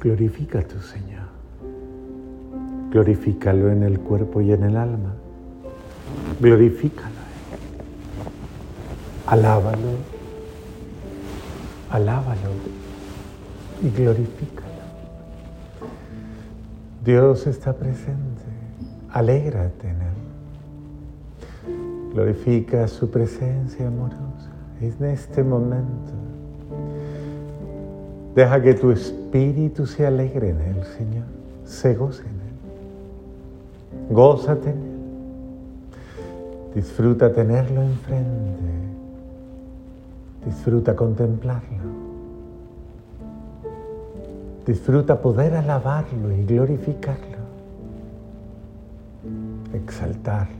Glorifica tu Señor. Glorifícalo en el cuerpo y en el alma. Glorifícalo. Alábalo. Alábalo y glorifícalo. Dios está presente. Alégrate en Él. Glorifica su presencia amorosa en este momento. Deja que tu espíritu se alegre en Él, Señor. Se goce en Él. Gózate en Él. Disfruta tenerlo enfrente. Disfruta contemplarlo. Disfruta poder alabarlo y glorificarlo. Exaltarlo.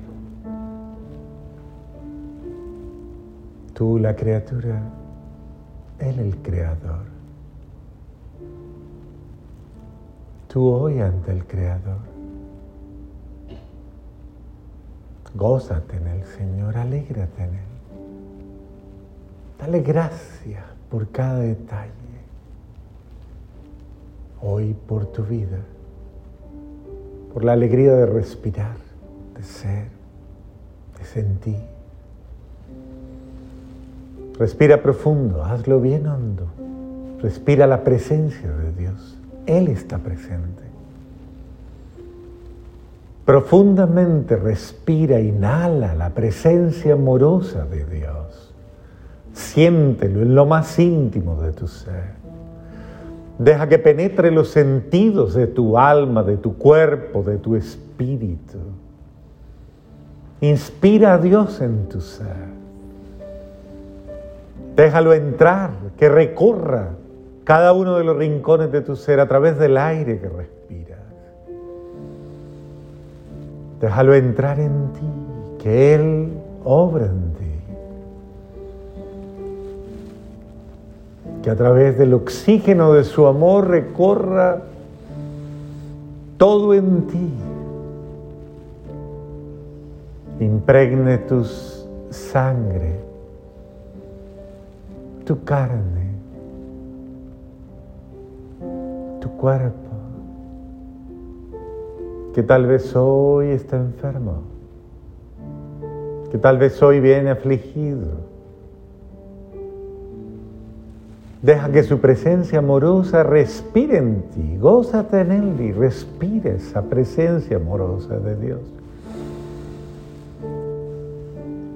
Tú la criatura, Él el creador. Tú hoy ante el creador. Gózate en el Señor, alégrate en Él. Dale gracias por cada detalle. Hoy por tu vida, por la alegría de respirar, de ser, de sentir. Respira profundo, hazlo bien hondo. Respira la presencia de Dios. Él está presente. Profundamente respira, inhala la presencia amorosa de Dios. Siéntelo en lo más íntimo de tu ser. Deja que penetre los sentidos de tu alma, de tu cuerpo, de tu espíritu. Inspira a Dios en tu ser. Déjalo entrar, que recorra cada uno de los rincones de tu ser a través del aire que respiras. Déjalo entrar en ti, que Él obra en ti. Que a través del oxígeno de su amor recorra todo en ti. Impregne tu sangre, tu carne, cuerpo que tal vez hoy está enfermo, que tal vez hoy viene afligido. Deja que su presencia amorosa respire en ti, gózate en él y respire esa presencia amorosa de Dios.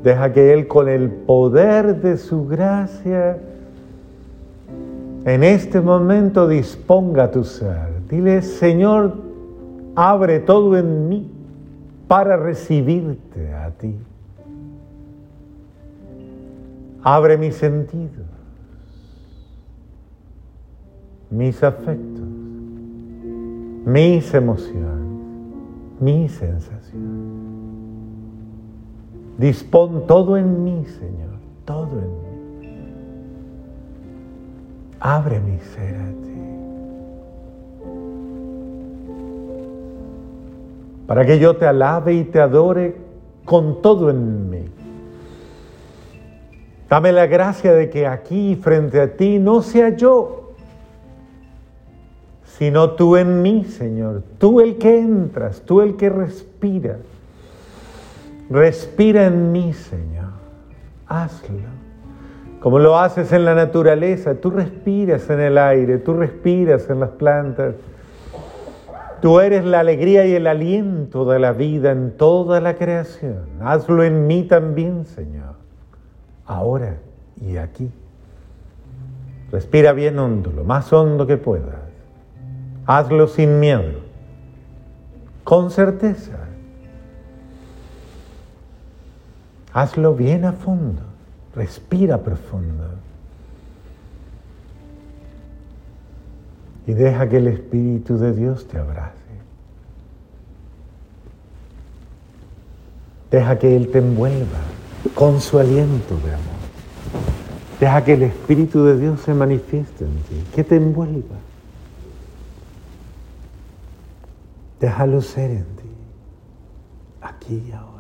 Deja que Él con el poder de su gracia en este momento disponga tu ser. Dile, Señor, abre todo en mí para recibirte a ti. Abre mis sentidos, mis afectos, mis emociones, mis sensaciones. Dispón todo en mí, Señor, todo en mí. Abre mi ser a ti. Para que yo te alabe y te adore con todo en mí. Dame la gracia de que aquí frente a ti no sea yo, sino tú en mí, Señor. Tú el que entras, tú el que respiras. Respira en mí, Señor. Hazlo. Como lo haces en la naturaleza, tú respiras en el aire, tú respiras en las plantas. Tú eres la alegría y el aliento de la vida en toda la creación. Hazlo en mí también, Señor. Ahora y aquí. Respira bien hondo, lo más hondo que puedas. Hazlo sin miedo, con certeza. Hazlo bien a fondo, respira profundo. Y deja que el Espíritu de Dios te abrace. Deja que Él te envuelva con su aliento de amor. Deja que el Espíritu de Dios se manifieste en ti, que te envuelva. Déjalo ser en ti, aquí y ahora.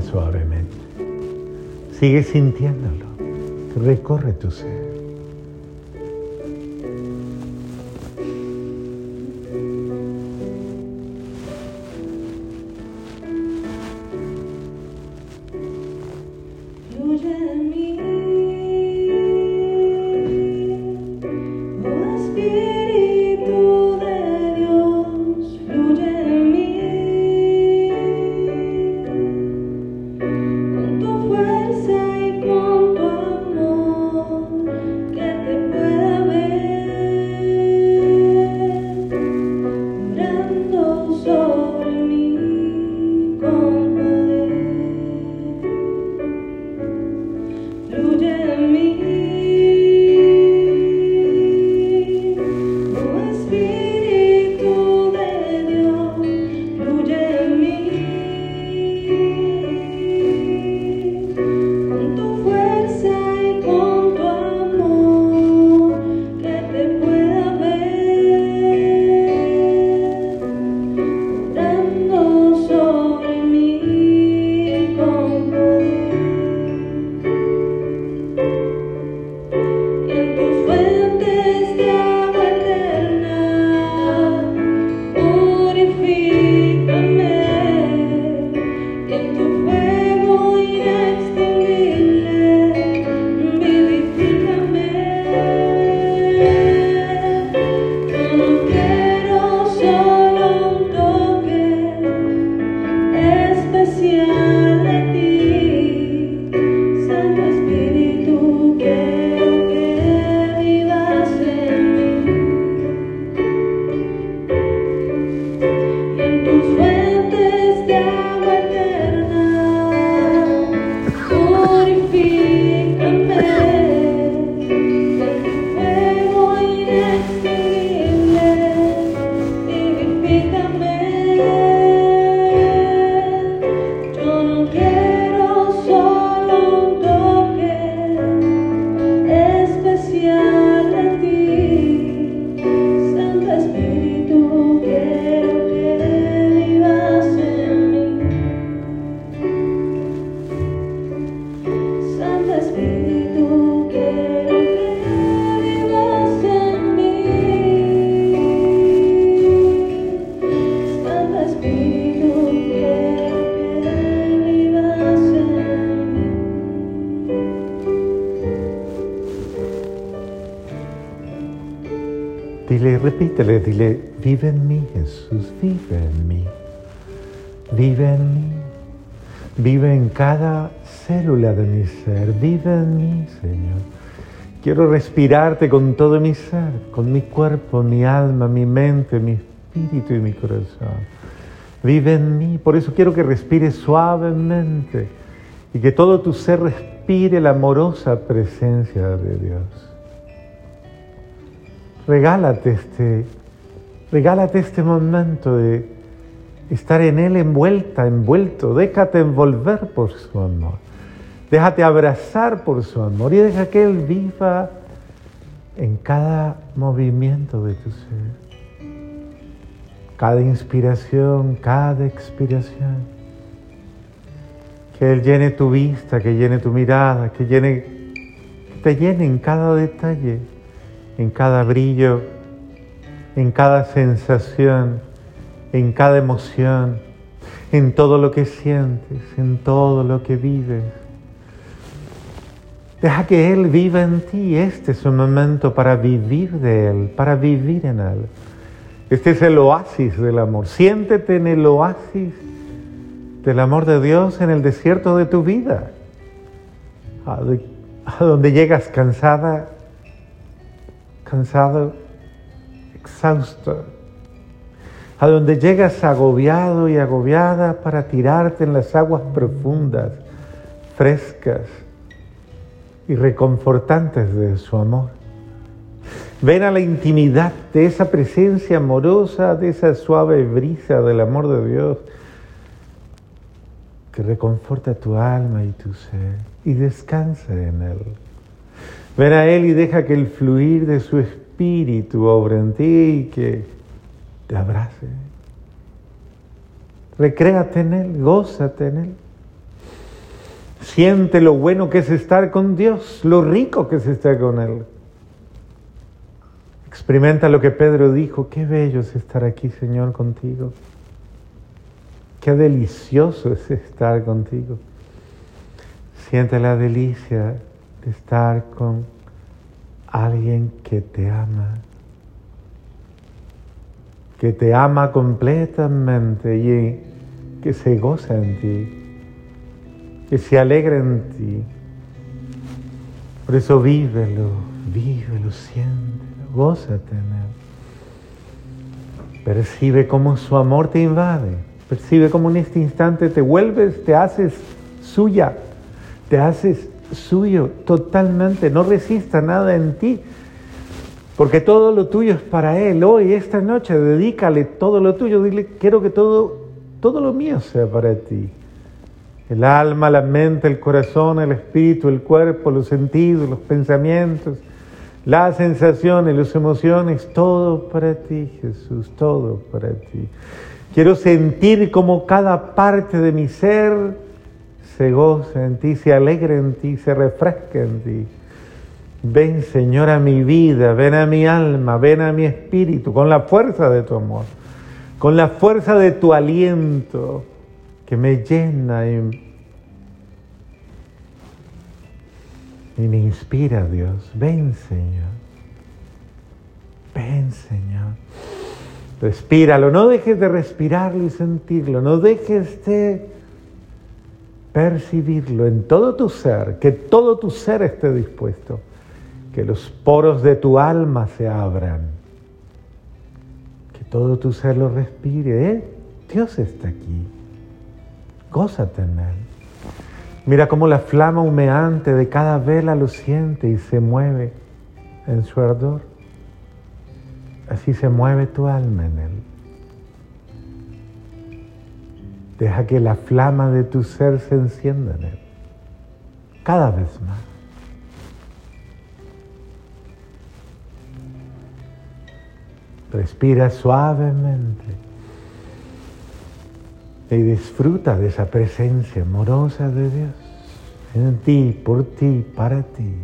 Suavemente. Sigue sintiéndolo. Recorre tu ser. Repítele, dile, vive en mí, Jesús, vive en mí. Vive en mí. Vive en cada célula de mi ser. Vive en mí, Señor. Quiero respirarte con todo mi ser, con mi cuerpo, mi alma, mi mente, mi espíritu y mi corazón. Vive en mí. Por eso quiero que respires suavemente y que todo tu ser respire la amorosa presencia de Dios regálate este, regálate este momento de estar en Él envuelta, envuelto. Déjate envolver por su amor. Déjate abrazar por su amor y deja que Él viva en cada movimiento de tu ser. Cada inspiración, cada expiración. Que Él llene tu vista, que llene tu mirada, que, llene, que te llene en cada detalle en cada brillo, en cada sensación, en cada emoción, en todo lo que sientes, en todo lo que vives. Deja que Él viva en ti. Este es un momento para vivir de Él, para vivir en Él. Este es el oasis del amor. Siéntete en el oasis del amor de Dios en el desierto de tu vida, a donde llegas cansada cansado, exhausto, a donde llegas agobiado y agobiada para tirarte en las aguas profundas, frescas y reconfortantes de su amor. Ven a la intimidad de esa presencia amorosa, de esa suave brisa del amor de Dios que reconforta tu alma y tu ser y descansa en Él. Ven a Él y deja que el fluir de su espíritu obre en ti y que te abrace. Recréate en Él, gózate en Él. Siente lo bueno que es estar con Dios, lo rico que es estar con Él. Experimenta lo que Pedro dijo, qué bello es estar aquí, Señor, contigo. Qué delicioso es estar contigo. Siente la delicia de estar con alguien que te ama, que te ama completamente y que se goza en ti, que se alegra en ti. Por eso vívelo, vívelo, siéntelo, gózate en él. Percibe cómo su amor te invade Percibe como en este instante te vuelves, te haces suya, te haces suyo totalmente, no resista nada en ti, porque todo lo tuyo es para Él. Hoy, esta noche, dedícale todo lo tuyo, dile, quiero que todo, todo lo mío sea para ti. El alma, la mente, el corazón, el espíritu, el cuerpo, los sentidos, los pensamientos, las sensaciones, las emociones, todo para ti, Jesús, todo para ti. Quiero sentir como cada parte de mi ser se goza en ti, se alegra en ti, se refresca en ti. Ven, Señor, a mi vida, ven a mi alma, ven a mi espíritu, con la fuerza de tu amor, con la fuerza de tu aliento que me llena y, y me inspira, Dios. Ven, Señor. Ven, Señor. Respíralo, no dejes de respirarlo y sentirlo, no dejes de percibirlo en todo tu ser, que todo tu ser esté dispuesto, que los poros de tu alma se abran, que todo tu ser lo respire. ¿eh? Dios está aquí, gózate en Él. Mira cómo la flama humeante de cada vela lo siente y se mueve en su ardor. Así se mueve tu alma en Él. Deja que la flama de tu ser se encienda en Él. Cada vez más. Respira suavemente y disfruta de esa presencia amorosa de Dios en ti, por ti, para ti.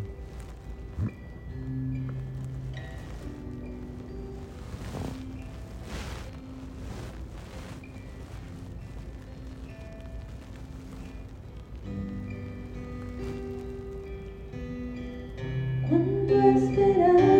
Dile,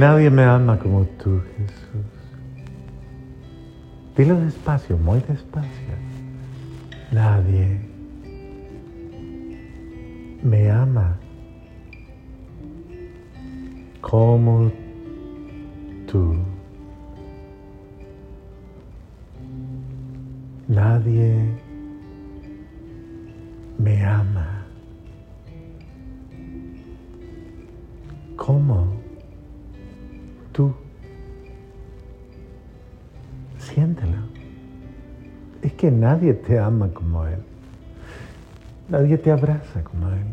nadie me ama como tú, Jesús. Dilo despacio, muy despacio. Nadie me ama como tú. Nadie me ama como que nadie te ama como Él. Nadie te abraza como Él.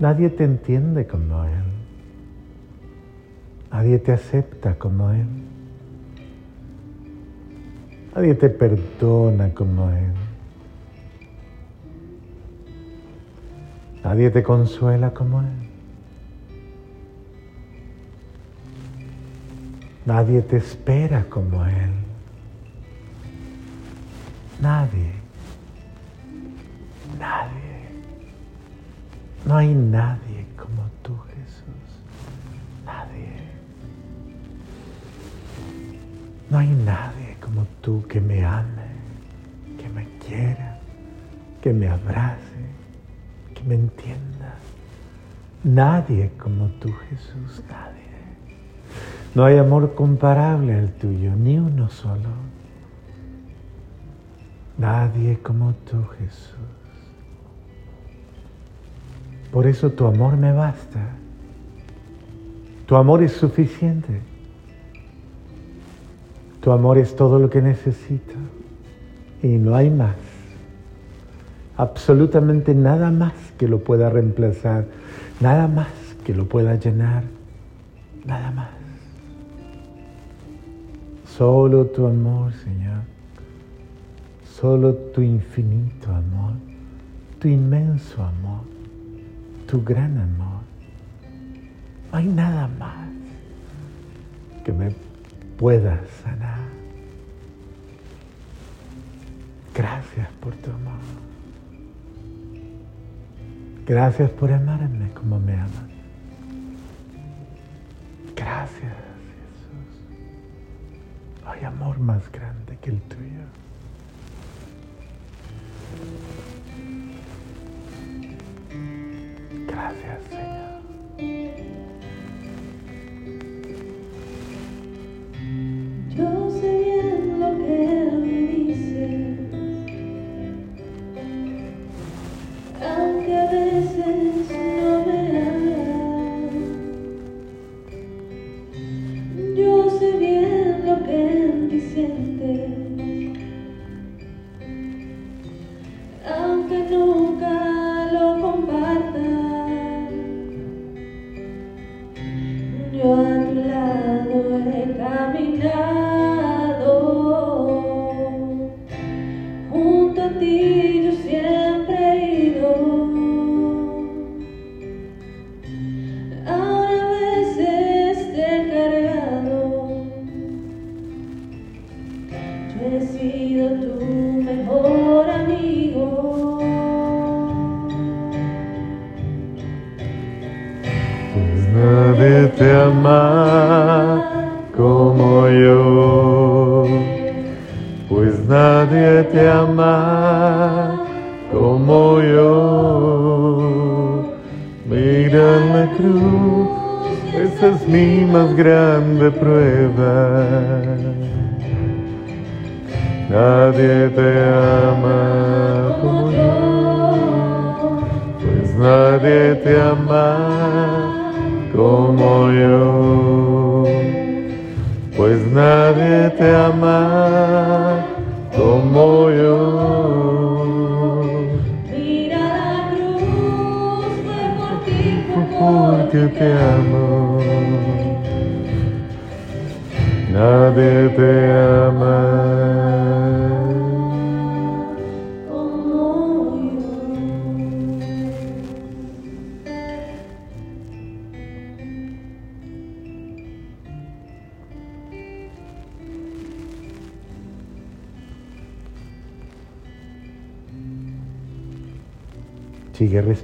Nadie te entiende como Él. Nadie te acepta como Él. Nadie te perdona como Él. Nadie te consuela como Él. Nadie te espera como Él. Nadie. Nadie. No hay nadie como tú, Jesús. Nadie. No hay nadie como tú que me ame, que me quiera, que me abrace, que me entienda. Nadie como tú, Jesús, nadie. No hay amor comparable al tuyo, ni uno solo. Nadie como tú, Jesús. Por eso tu amor me basta. Tu amor es suficiente. Tu amor es todo lo que necesito. Y no hay más. Absolutamente nada más que lo pueda reemplazar. Nada más que lo pueda llenar. Nada más. Solo tu amor, Señor. Solo tu infinito amor. Tu inmenso amor. Tu gran amor. No hay nada más que me pueda sanar. Gracias por tu amor. Gracias por amarme como me amas. Gracias hay amor más grande que el tuyo. Gracias, Señor.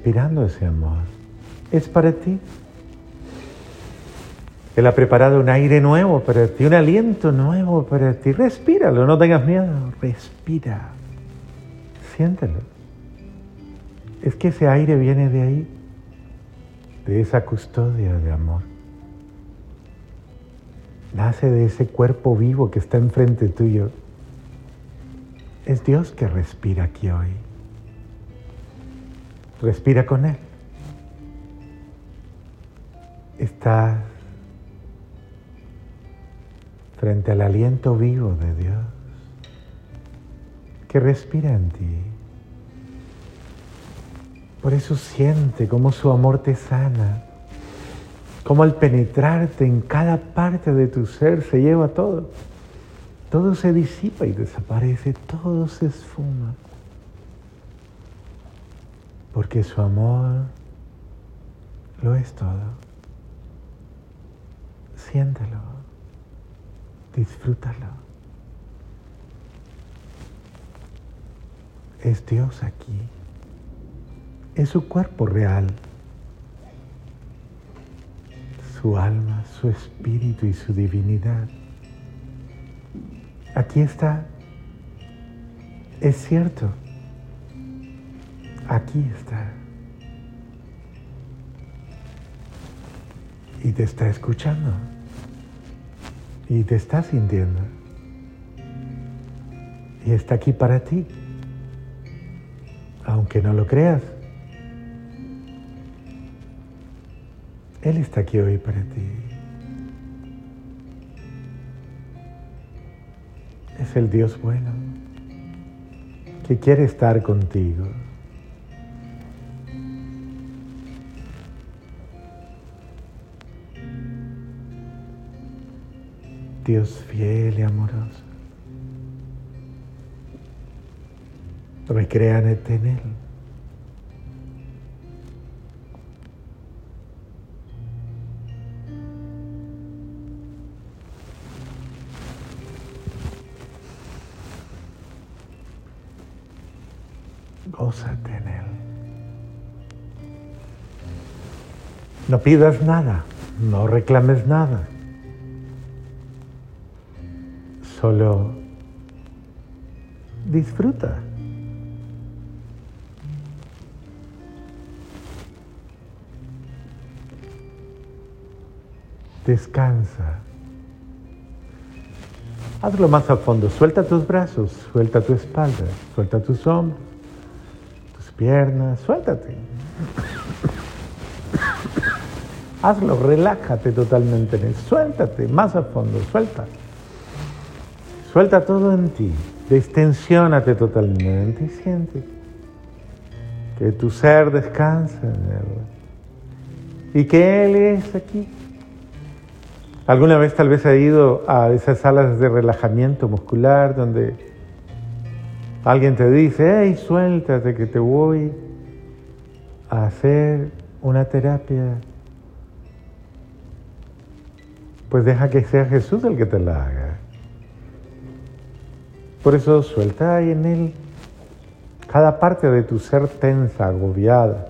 Respirando ese amor. Es para ti. Él ha preparado un aire nuevo para ti, un aliento nuevo para ti. Respíralo, no tengas miedo. Respira. Siéntelo. es que ese aire viene de ahí, de esa custodia de amor. Nace de ese cuerpo vivo que está enfrente tuyo. Es Dios que respira aquí hoy. Respira con Él. Estás frente al aliento vivo de Dios que respira en ti. Por eso siente cómo su amor te sana, cómo al penetrarte en cada parte de tu ser se lleva todo. Todo se disipa y desaparece, todo se esfuma. Porque su amor lo es todo. Siéntelo, disfrútalo. Es Dios aquí es su cuerpo real, su alma, su espíritu y su divinidad. Aquí está, es cierto, aquí está. Y te está escuchando. Y te está sintiendo. Y está aquí para ti. Aunque no lo creas. Él está aquí hoy para ti. Es el Dios bueno que quiere estar contigo. Dios fiel y amoroso. Recréanete en Él. Gózate en Él. No pidas nada, no reclames nada. Solo disfruta. Descansa. Hazlo más a fondo. Suelta tus brazos, suelta tu espalda, suelta tus hombros, tus piernas, suéltate. Hazlo, relájate totalmente en él. Suéltate más a fondo, suelta. Suelta todo en ti. Distensiónate totalmente y siente que tu ser descansa en él. Y que Él es aquí. ¿Alguna vez tal vez ha ido a esas salas de relajamiento muscular donde alguien te dice, hey, suéltate que te voy a hacer una terapia? Pues deja que sea Jesús el que te la haga. Por eso suelta ahí en Él cada parte de tu ser tensa, agobiada,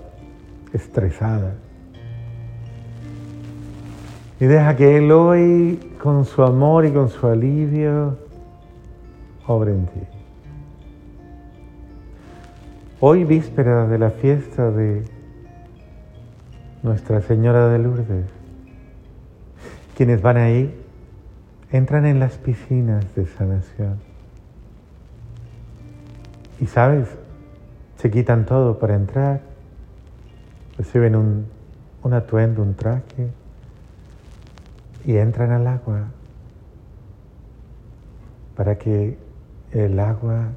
estresada. Y deja que Él hoy, con su amor y con su alivio, obre en ti. Hoy, víspera de la fiesta de Nuestra Señora de Lourdes, quienes van ahí entran en las piscinas de sanación. Y sabes, se quitan todo para entrar, reciben un, atuendo, un traje. Y entran al agua. Para que el agua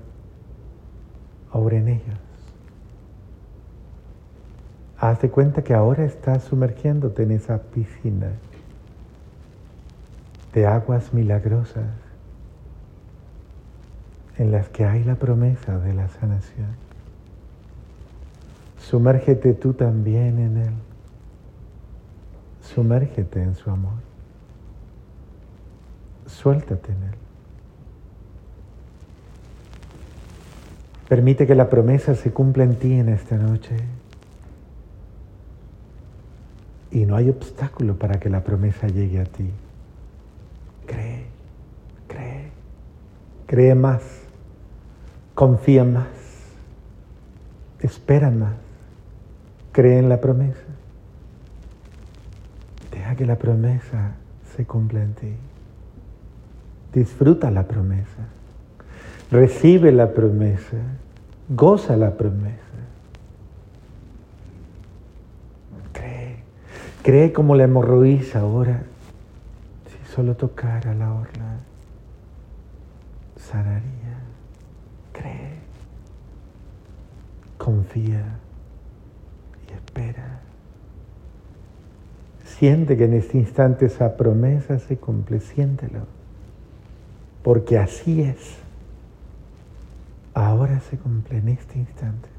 obre en ellos. Haz de cuenta que ahora estás sumergiéndote en esa piscina de aguas milagrosas en las que hay la promesa de la sanación. Sumérgete tú también en Él. Sumérgete en su amor. Suéltate en Él. Permite que la promesa se cumpla en ti en esta noche. Y no hay obstáculo para que la promesa llegue a ti. Cree, cree, cree más, confía más, espera más, Cree en la promesa. Deja que la promesa se cumpla en ti. Disfruta la promesa. Recibe la promesa. Goza la promesa. Cree. Cree como la hemorroísa ahora. Si solo tocara la orla, sanaría. Cree. Confía y espera. Siente que en este instante esa promesa se cumple, siéntelo. Porque así es. Ahora se cumple en este instante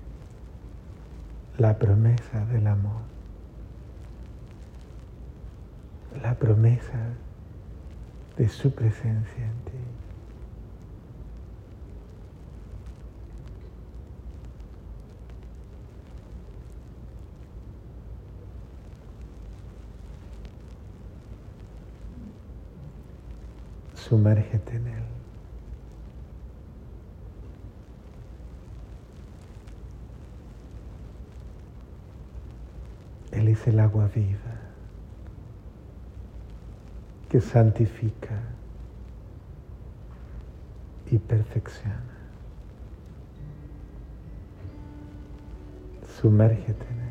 la promesa del amor. La promesa de su presencia en ti. Sumérgete en él. Él es el agua viva que santifica y perfecciona. Sumérgete en él.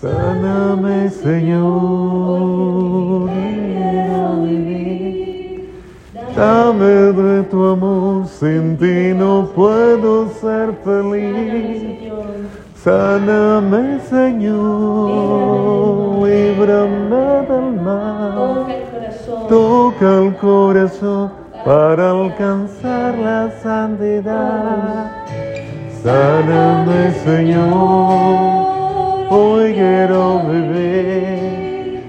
Sáname, Señor. Dame de tu amor, sin ti no puedo ser feliz. Sáname, Señor, líbrame del mal. Toca el corazón para alcanzar la santidad. Sáname, Señor, hoy quiero vivir.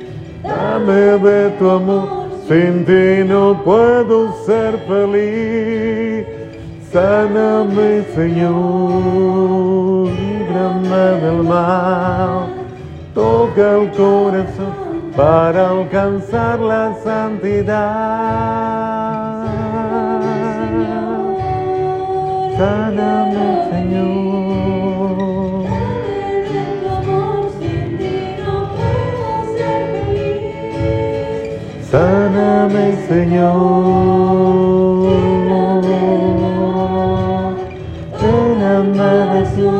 Dame de tu amor, sin ti no puedo ser feliz. Sáname, Señor, líbrame del mal. Toca el corazón para alcanzar la santidad. Sáname, Señor. Sáname, Señor. De ti.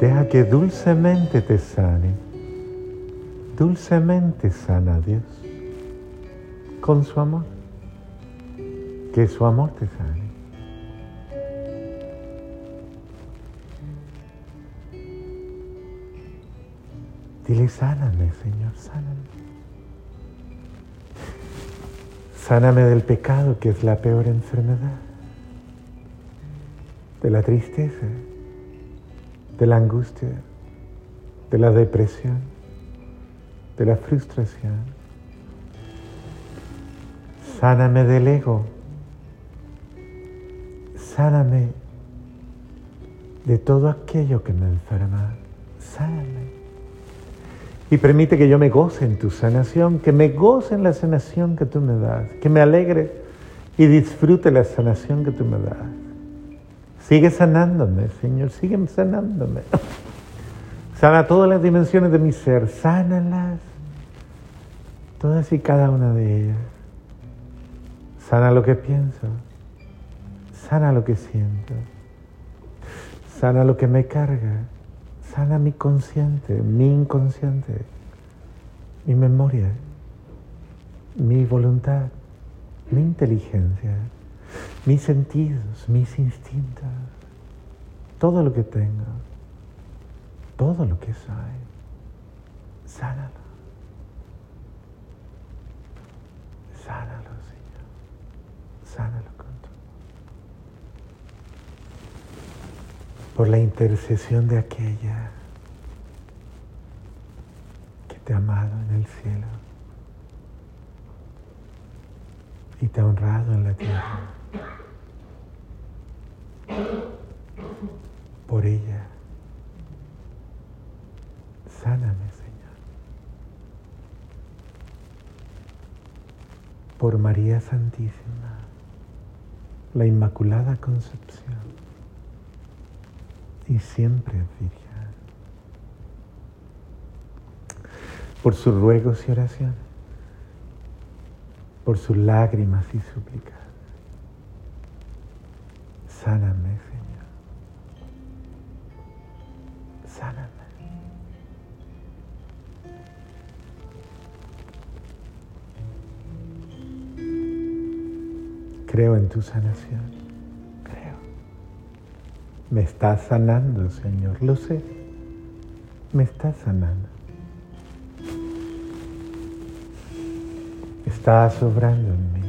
Deja que dulcemente te sane. Dulcemente sana Dios. Con su amor. Que su amor te sane. Dile, sáname, Señor, sáname. Sáname del pecado, que es la peor enfermedad. De la tristeza, de la angustia, de la depresión, de la frustración. Sáname del ego. Sáname de todo aquello que me enferma. Sáname. Y permite que yo me goce en tu sanación, que me goce en la sanación que tú me das, que me alegre y disfrute la sanación que tú me das. Sigue sanándome, Señor, sigue sanándome. Sana todas las dimensiones de mi ser, sánalas, todas y cada una de ellas. Sana lo que pienso, sana lo que siento, sana lo que me carga, sana mi consciente, mi inconsciente, mi memoria, mi voluntad, mi inteligencia, mis sentidos, mis instintos, todo lo que tengo, todo lo que soy, sánalo. Sánalo. Sánalo con tu. Por la intercesión de aquella que te ha amado en el cielo y te ha honrado en la tierra. Por ella, sáname, Señor. Por María Santísima, la Inmaculada Concepción. Y siempre Virgen. Por sus ruegos y oraciones, por sus lágrimas y súplicas, sáname, Creo en tu sanación. Creo. Me estás sanando, Señor. Lo sé. Me estás sanando. Estás obrando en mí.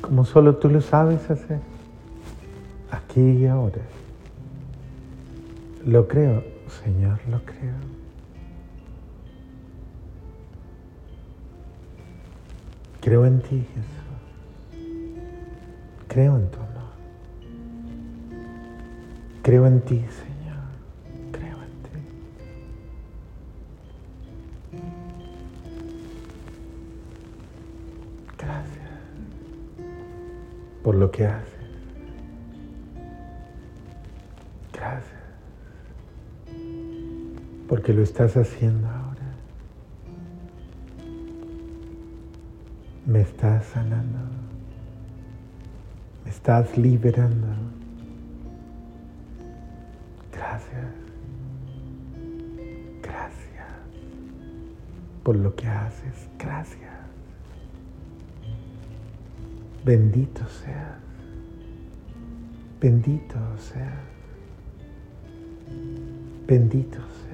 Como solo tú lo sabes hacer. Aquí y ahora. Lo creo, Señor, lo creo. Creo en ti, Jesús. Creo en tu amor. Creo en ti, Señor. Creo en ti. Gracias por lo que haces. Gracias porque lo estás haciendo ahora. Me estás sanando estás liberando. Gracias. Gracias por lo que haces. Gracias. Bendito seas. Bendito seas. Bendito seas.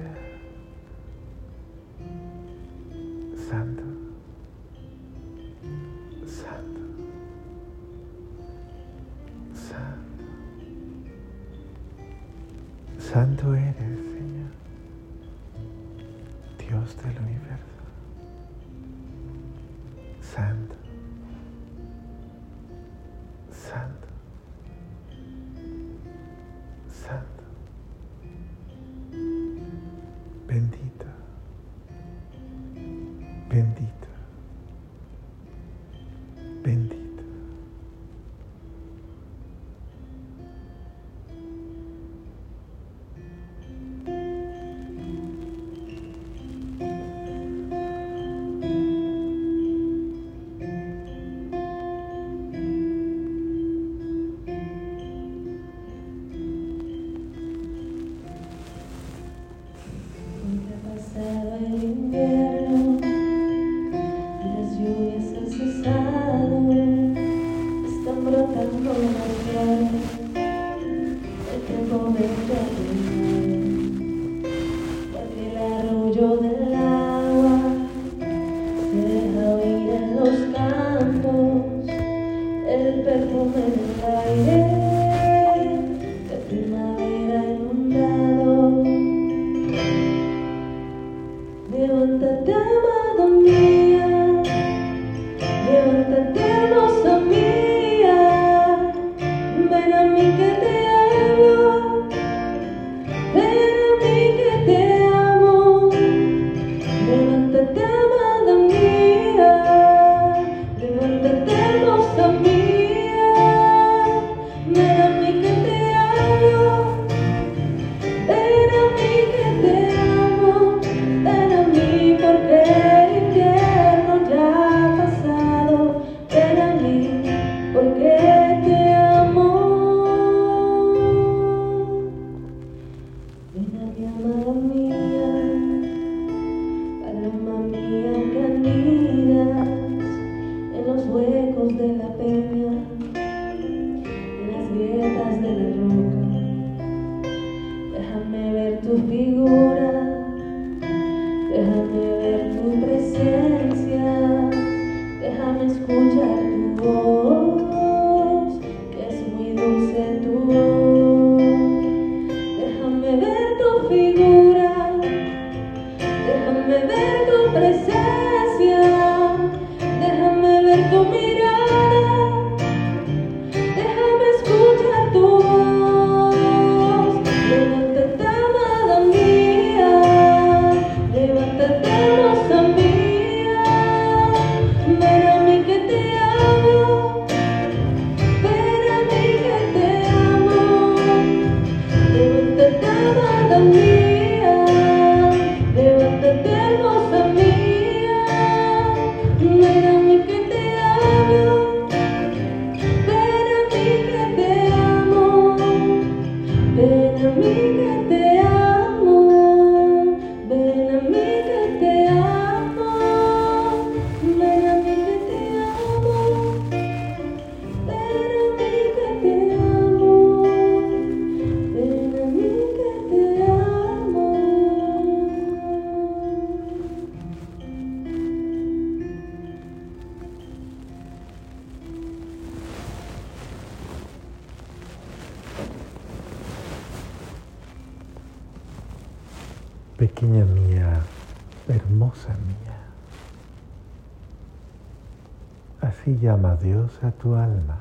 Llama Dios a tu alma,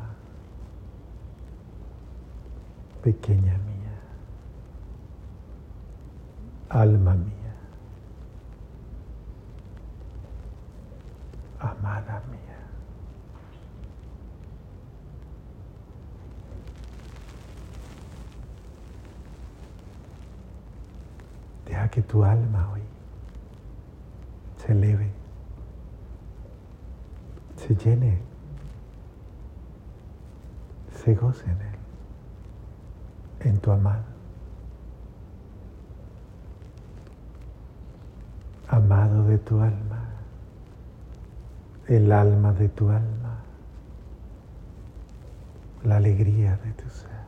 pequeña mía, alma mía, amada mía. Deja que tu alma hoy se eleve, se llene, en Él, en tu amado. Amado de tu alma, el alma de tu alma, la alegría de tu ser.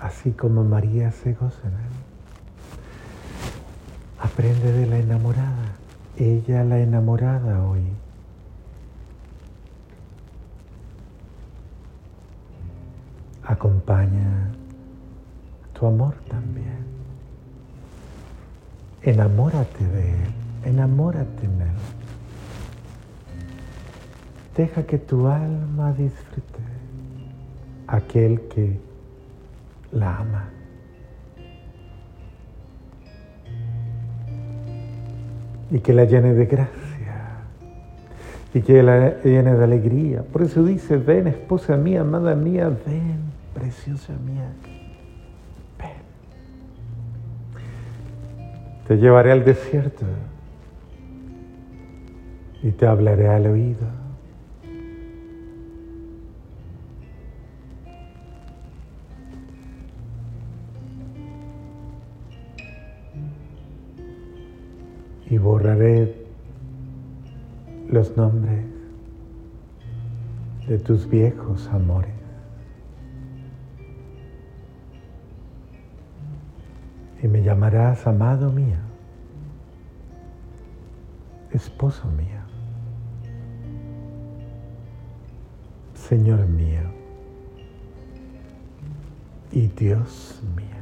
así como María se goza en él. Aprende de la enamorada, ella la enamorada hoy. Acompaña tu amor también. Enamórate de él, enamórate en él. Deja que tu alma disfrute aquel que la ama. Y que la llene de gracia. Y que la llene de alegría. Por eso dice, ven esposa mía, amada mía, ven, preciosa mía. Te llevaré al desierto y te hablaré al oído. y borraré los nombres de tus viejos amores. Amado mío, esposo mío, Señor mío y Dios mío.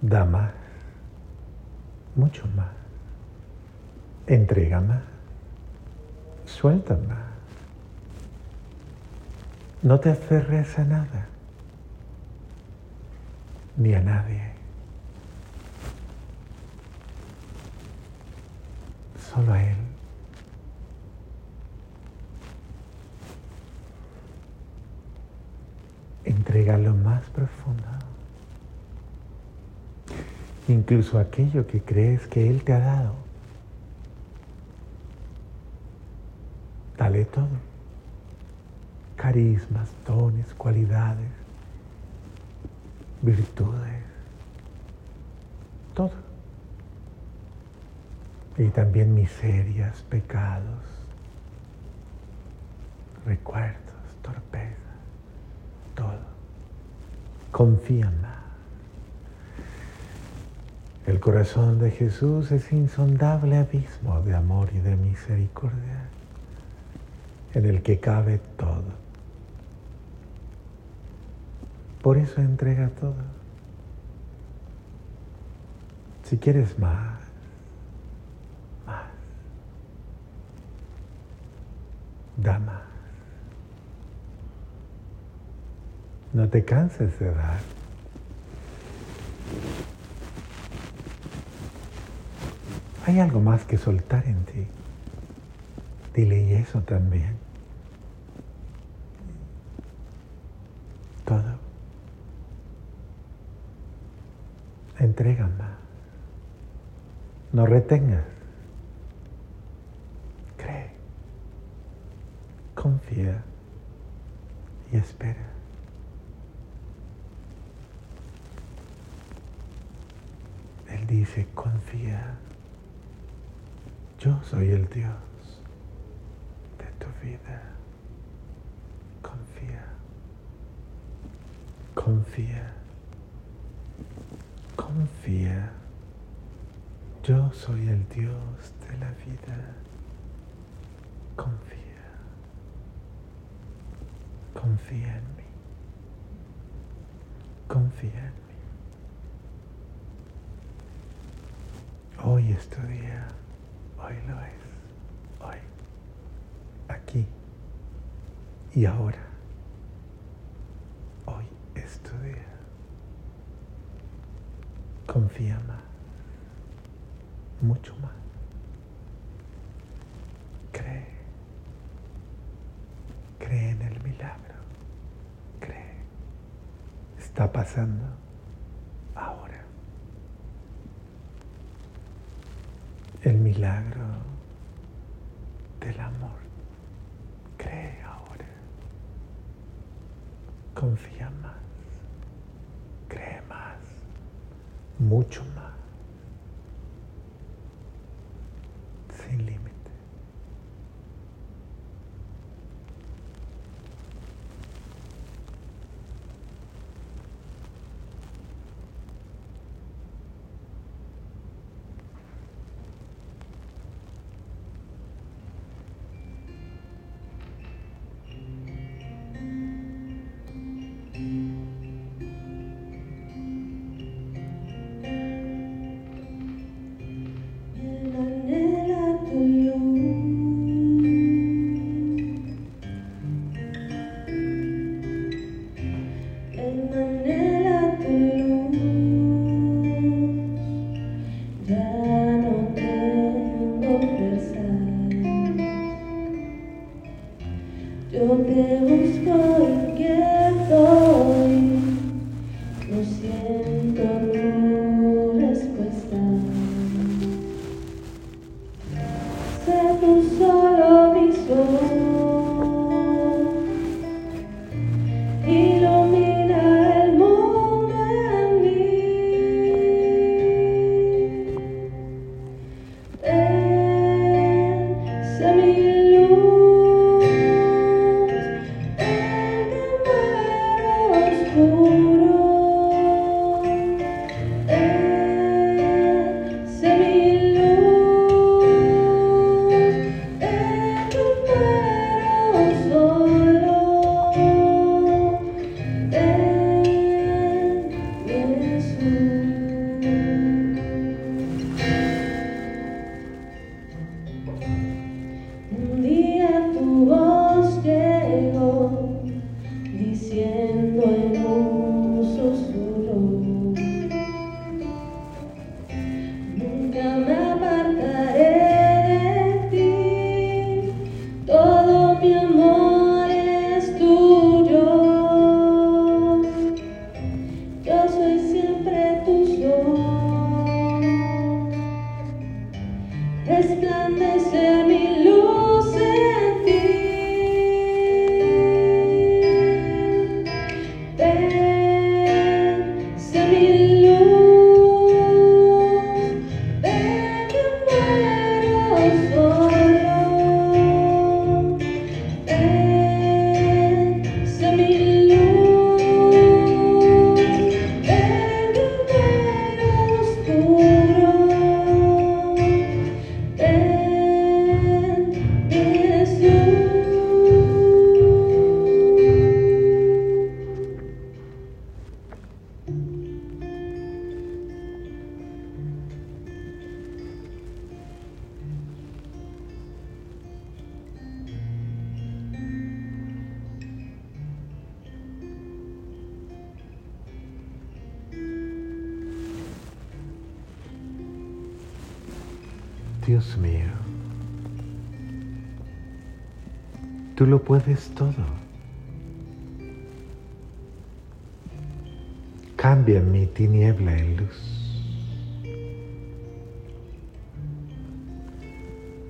Da más, mucho más. Entrega más, suelta más. No te aferres a nada, ni a nadie. Solo a Él. Entrega lo más profundo. Incluso aquello que crees que Él te ha dado. Dale todo. Carismas, dones, cualidades, virtudes. Todo. Y también miserias, pecados, recuerdos, torpezas, todo. Confía más. El corazón de Jesús es insondable abismo de amor y de misericordia en el que cabe todo. Por eso entrega todo. Si quieres más, más, da más. No te canses de dar. Hay algo más que soltar en ti. Dile eso también. Todo. Entrega más. No retengas. Cree. Confía. Y espera. Él dice, confía. Yo soy el Dios de tu vida. Confía. Confía. Confía. Yo soy el Dios de la vida. Confía. Confía en mí. Confía en mí. Hoy es tu día. Hoy lo es. Hoy. Aquí. Y ahora. Hoy es tu día. Confía más. Mucho más. Cree. Cree en el milagro. Cree. Está pasando ahora. el milagro del amor. Cree ahora. Confía más. Cree más. Mucho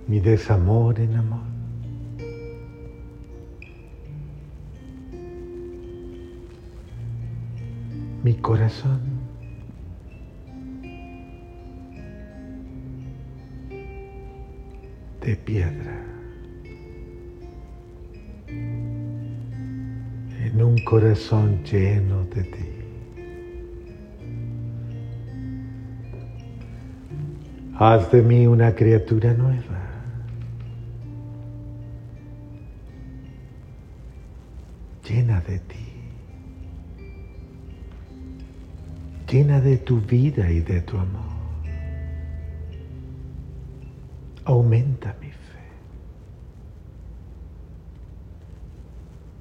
mi desamor en amor. Mi corazón de piedra. En un corazón lleno de ti. Haz de mí una criatura nueva. Llena de tu vida y de tu amor. Aumenta mi fe.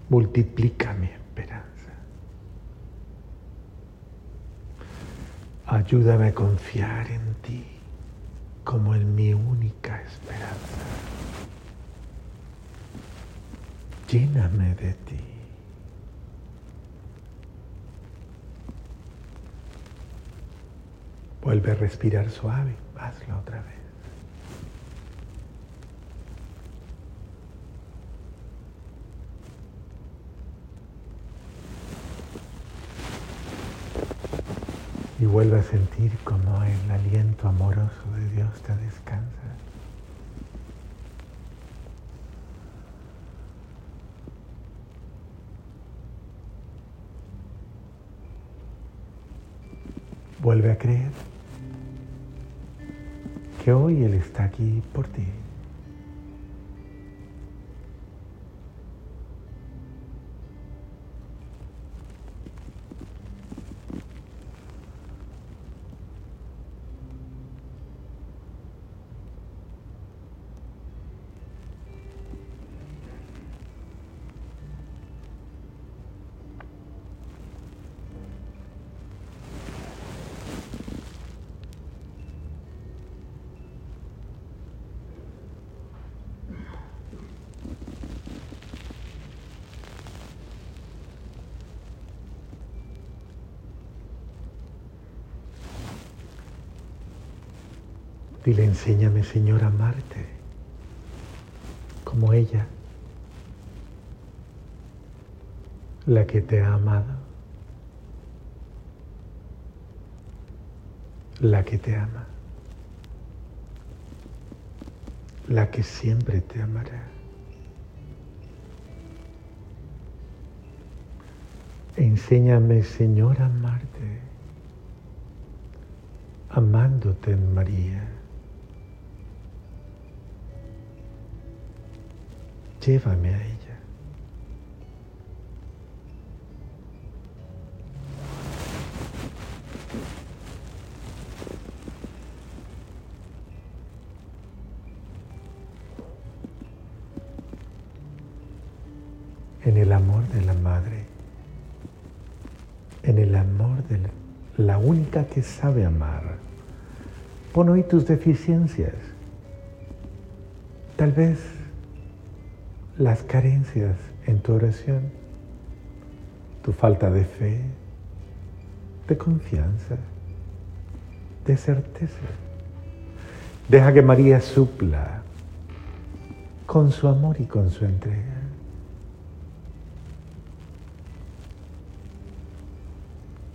Multiplica mi esperanza. Ayúdame a confiar en ti como en mi única esperanza. Lléname de ti. Vuelve a respirar suave. Hazlo otra vez. y vuelve a sentir como el aliento amoroso de Dios te descansa. Vuelve a creer que hoy Él está aquí por ti. Dile, enséñame Señor a amarte como ella, la que te ha amado, la que te ama, la que siempre te amará. Enséñame, Señor, a amarte, amándote en María. Llévame a ella. en el amor de la madre en el amor de la, única que sabe amar. Pon hoy tus deficiencias, tal vez las carencias en tu oración, tu falta de fe, de confianza, de certeza. Deja que María supla con su amor y con su entrega.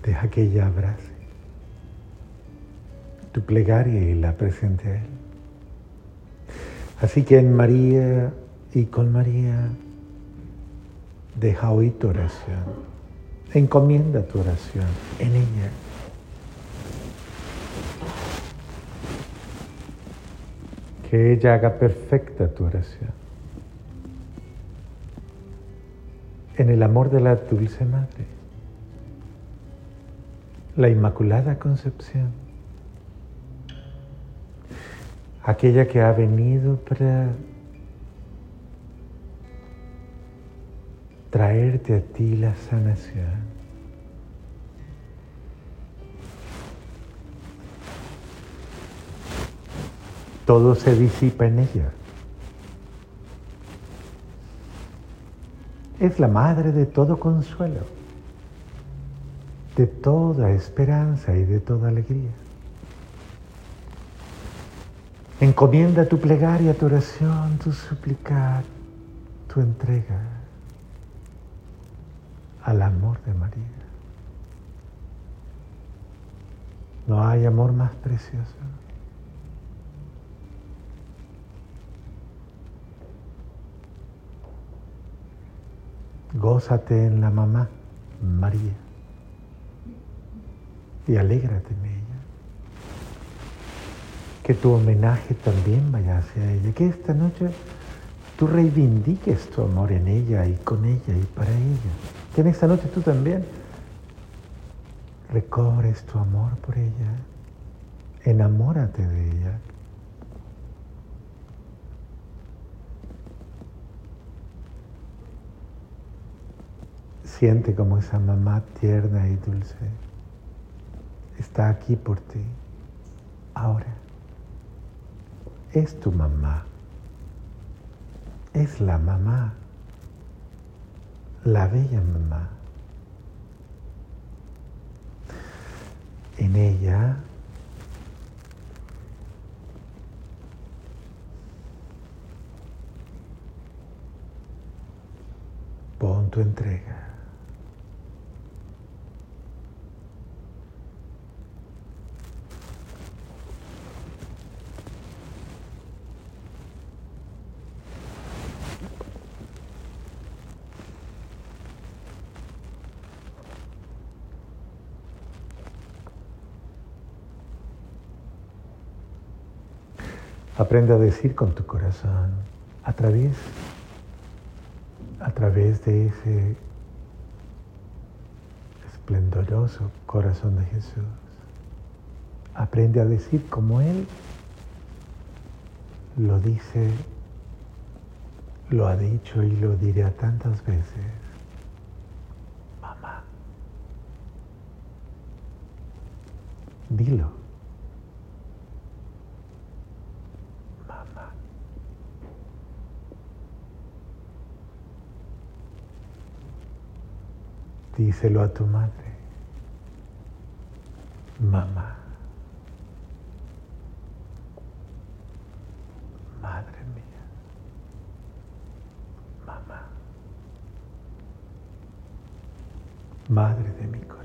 Deja que ella abrace tu plegaria y la presente a Él. Así que en María y con María, deja hoy tu oración. Encomienda tu oración en ella. Que ella haga perfecta tu oración. En el amor de la dulce madre la Inmaculada Concepción, aquella que ha venido para traerte a ti la sanación. Todo se disipa en ella. Es la madre de todo consuelo de toda esperanza y de toda alegría. Encomienda tu plegaria, tu oración, tu suplicar, tu entrega al amor de María. No hay amor más precioso. Gózate en la mamá, María y alégrate en ella. Que tu homenaje también vaya hacia ella, que esta noche tú reivindiques tu amor en ella y con ella y para ella. Que en esta noche tú también recobres tu amor por ella, enamórate de ella. Siente como esa mamá tierna y dulce está aquí por ti, ahora. Es tu mamá, es la mamá, la bella mamá. En ella pon tu entrega. Aprende a decir con tu corazón a través, a través de ese esplendoroso corazón de Jesús. Aprende a decir como Él lo dice, lo ha dicho y lo dirá tantas veces. Mamá. Dilo. díselo a tu madre, mamá, madre mía, mamá, madre de mi corazón.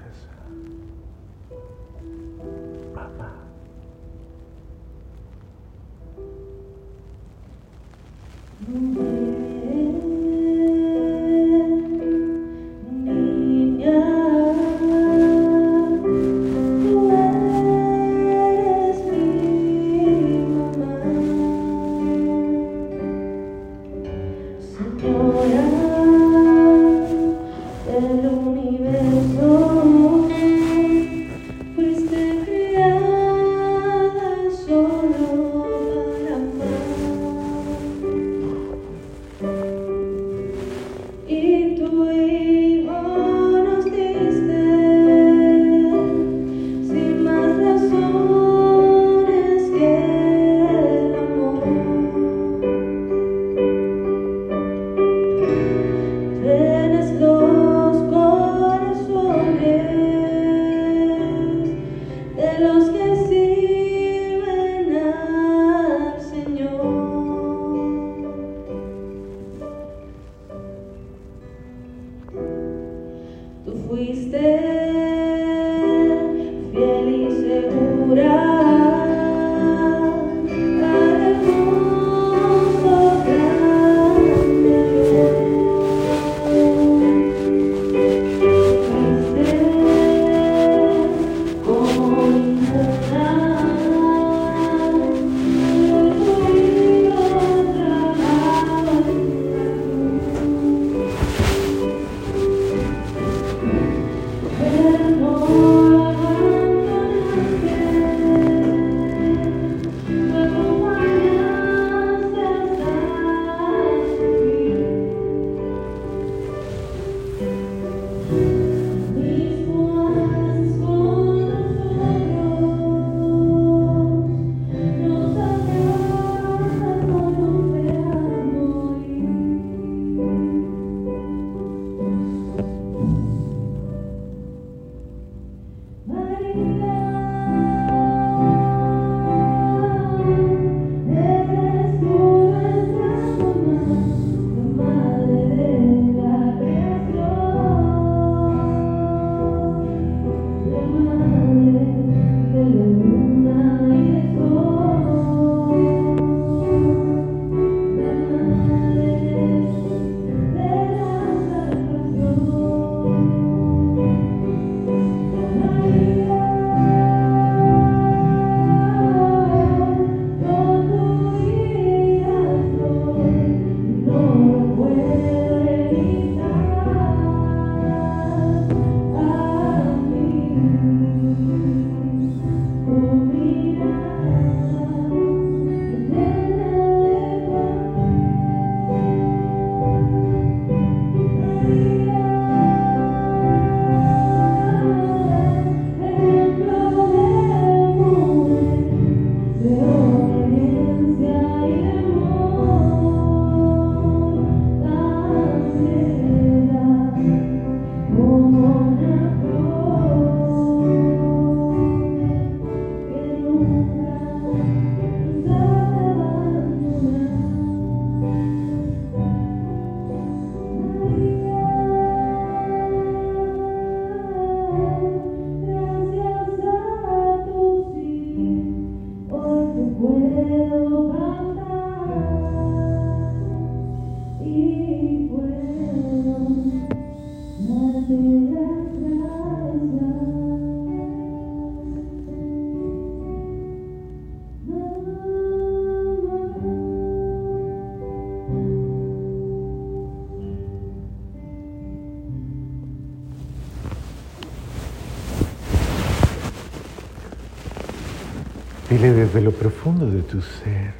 Desde lo profundo de tu ser,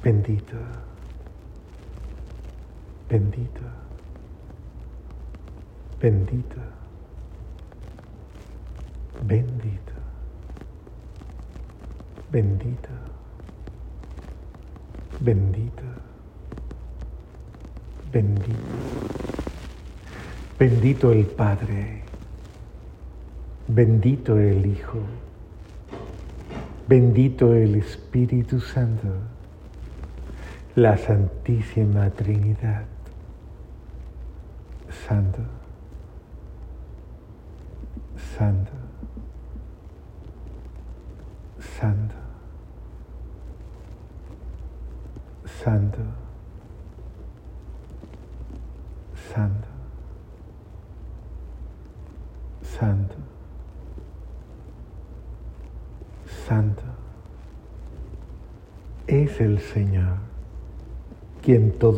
bendito, bendito, bendito, bendito, bendito, bendito, bendito, bendito el Padre, bendito el Hijo. Bendito el Espíritu Santo, la Santísima Trinidad. Santo.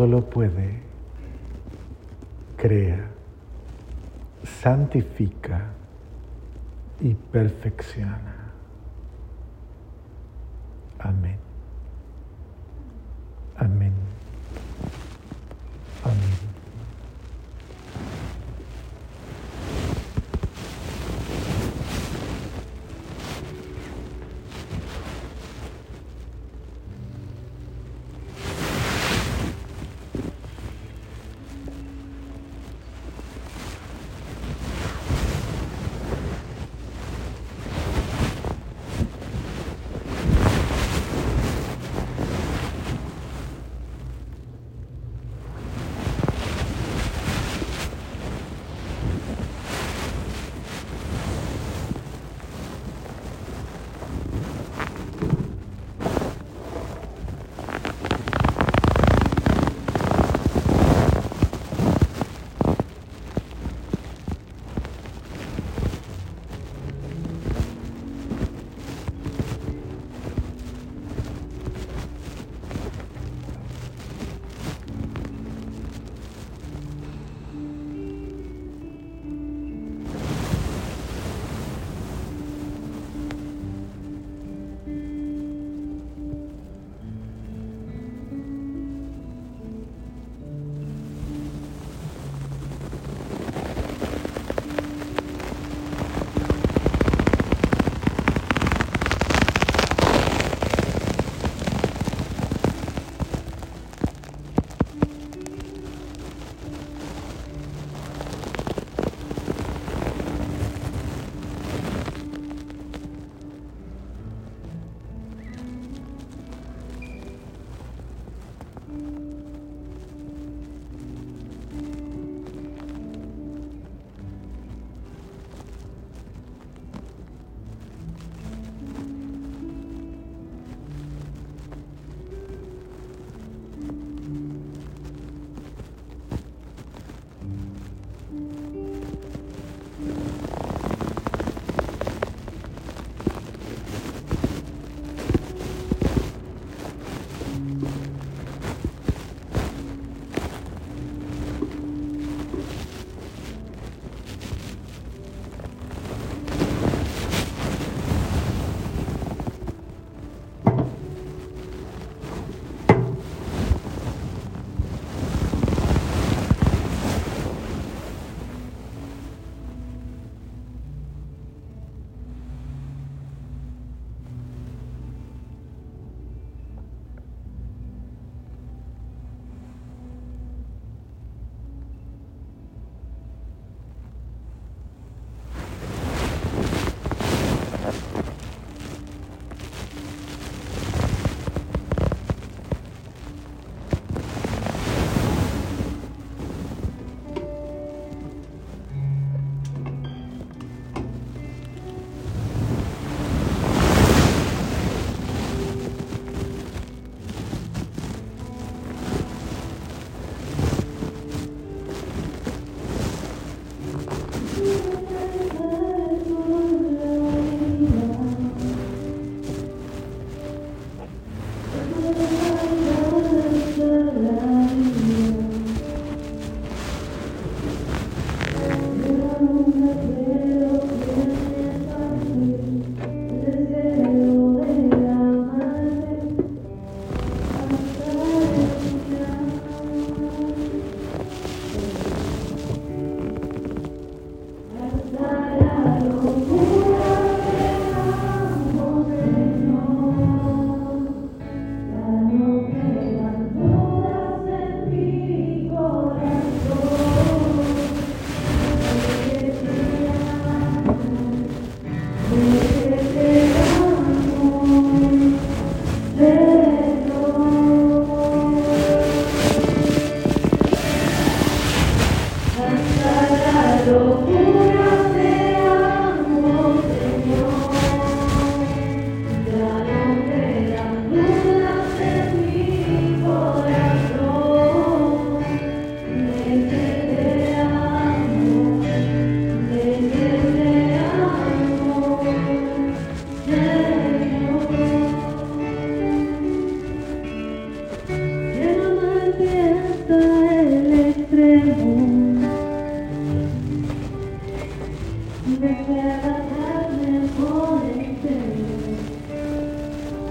Todo puede, crea, santifica y perfecciona.